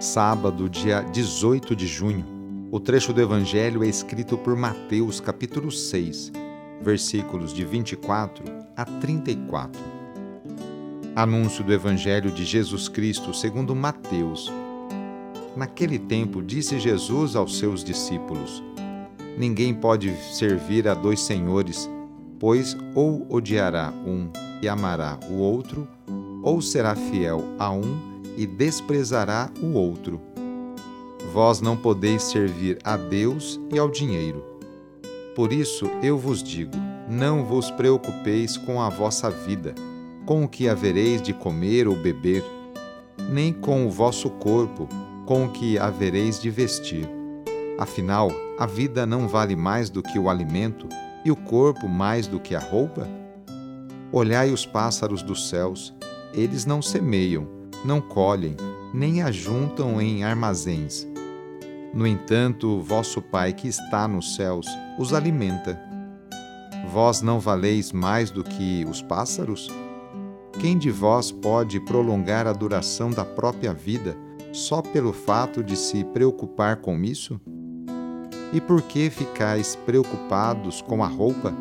Sábado, dia 18 de junho. O trecho do Evangelho é escrito por Mateus, capítulo 6, versículos de 24 a 34. Anúncio do Evangelho de Jesus Cristo segundo Mateus. Naquele tempo disse Jesus aos seus discípulos: Ninguém pode servir a dois senhores, pois ou odiará um e amará o outro, ou será fiel a um e desprezará o outro. Vós não podeis servir a Deus e ao dinheiro. Por isso eu vos digo: não vos preocupeis com a vossa vida com o que havereis de comer ou beber, nem com o vosso corpo, com o que havereis de vestir. Afinal, a vida não vale mais do que o alimento e o corpo mais do que a roupa? Olhai os pássaros dos céus, eles não semeiam, não colhem, nem ajuntam em armazéns. No entanto, vosso Pai que está nos céus os alimenta. Vós não valeis mais do que os pássaros? Quem de vós pode prolongar a duração da própria vida só pelo fato de se preocupar com isso? E por que ficais preocupados com a roupa?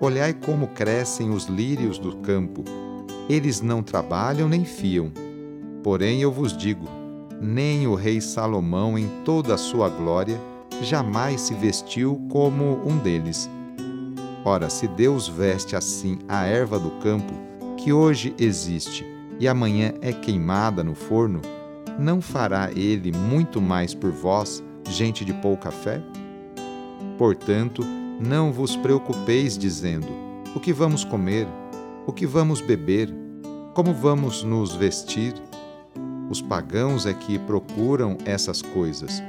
Olhai como crescem os lírios do campo. Eles não trabalham nem fiam. Porém, eu vos digo: nem o rei Salomão, em toda a sua glória, jamais se vestiu como um deles. Ora, se Deus veste assim a erva do campo, que hoje existe e amanhã é queimada no forno, não fará ele muito mais por vós, gente de pouca fé? Portanto, não vos preocupeis dizendo: o que vamos comer, o que vamos beber, como vamos nos vestir? Os pagãos é que procuram essas coisas.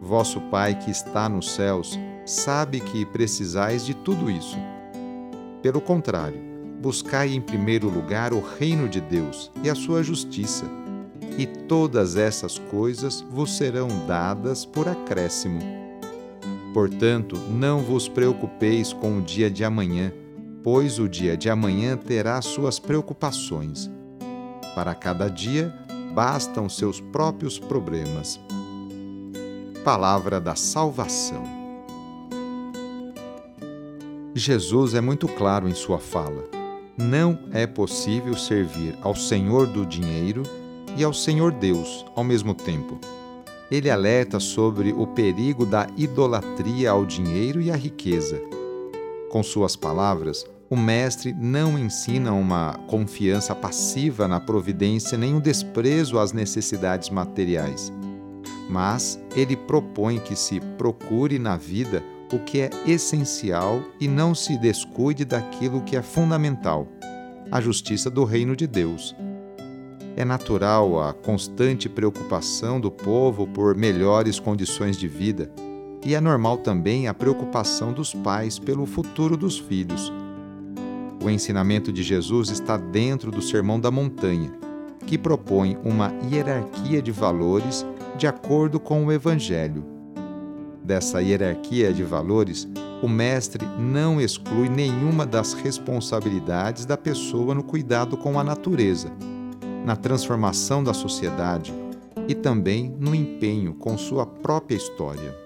Vosso Pai que está nos céus sabe que precisais de tudo isso. Pelo contrário, buscai em primeiro lugar o reino de Deus e a sua justiça, e todas essas coisas vos serão dadas por acréscimo. Portanto, não vos preocupeis com o dia de amanhã, pois o dia de amanhã terá suas preocupações. Para cada dia bastam seus próprios problemas. Palavra da Salvação. Jesus é muito claro em sua fala não é possível servir ao Senhor do dinheiro e ao Senhor Deus ao mesmo tempo. Ele alerta sobre o perigo da idolatria ao dinheiro e à riqueza. Com suas palavras, o Mestre não ensina uma confiança passiva na providência nem um desprezo às necessidades materiais, mas ele propõe que se procure na vida o que é essencial e não se descuide daquilo que é fundamental, a justiça do reino de Deus. É natural a constante preocupação do povo por melhores condições de vida, e é normal também a preocupação dos pais pelo futuro dos filhos. O ensinamento de Jesus está dentro do Sermão da Montanha, que propõe uma hierarquia de valores de acordo com o Evangelho dessa hierarquia de valores, o mestre não exclui nenhuma das responsabilidades da pessoa no cuidado com a natureza, na transformação da sociedade e também no empenho com sua própria história.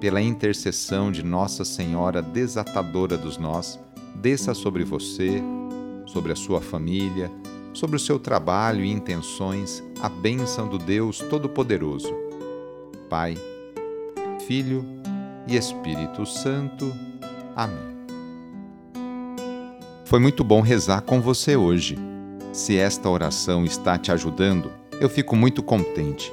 Pela intercessão de Nossa Senhora Desatadora dos Nós, desça sobre você, sobre a sua família, sobre o seu trabalho e intenções a bênção do Deus Todo-Poderoso. Pai, Filho e Espírito Santo. Amém. Foi muito bom rezar com você hoje. Se esta oração está te ajudando, eu fico muito contente.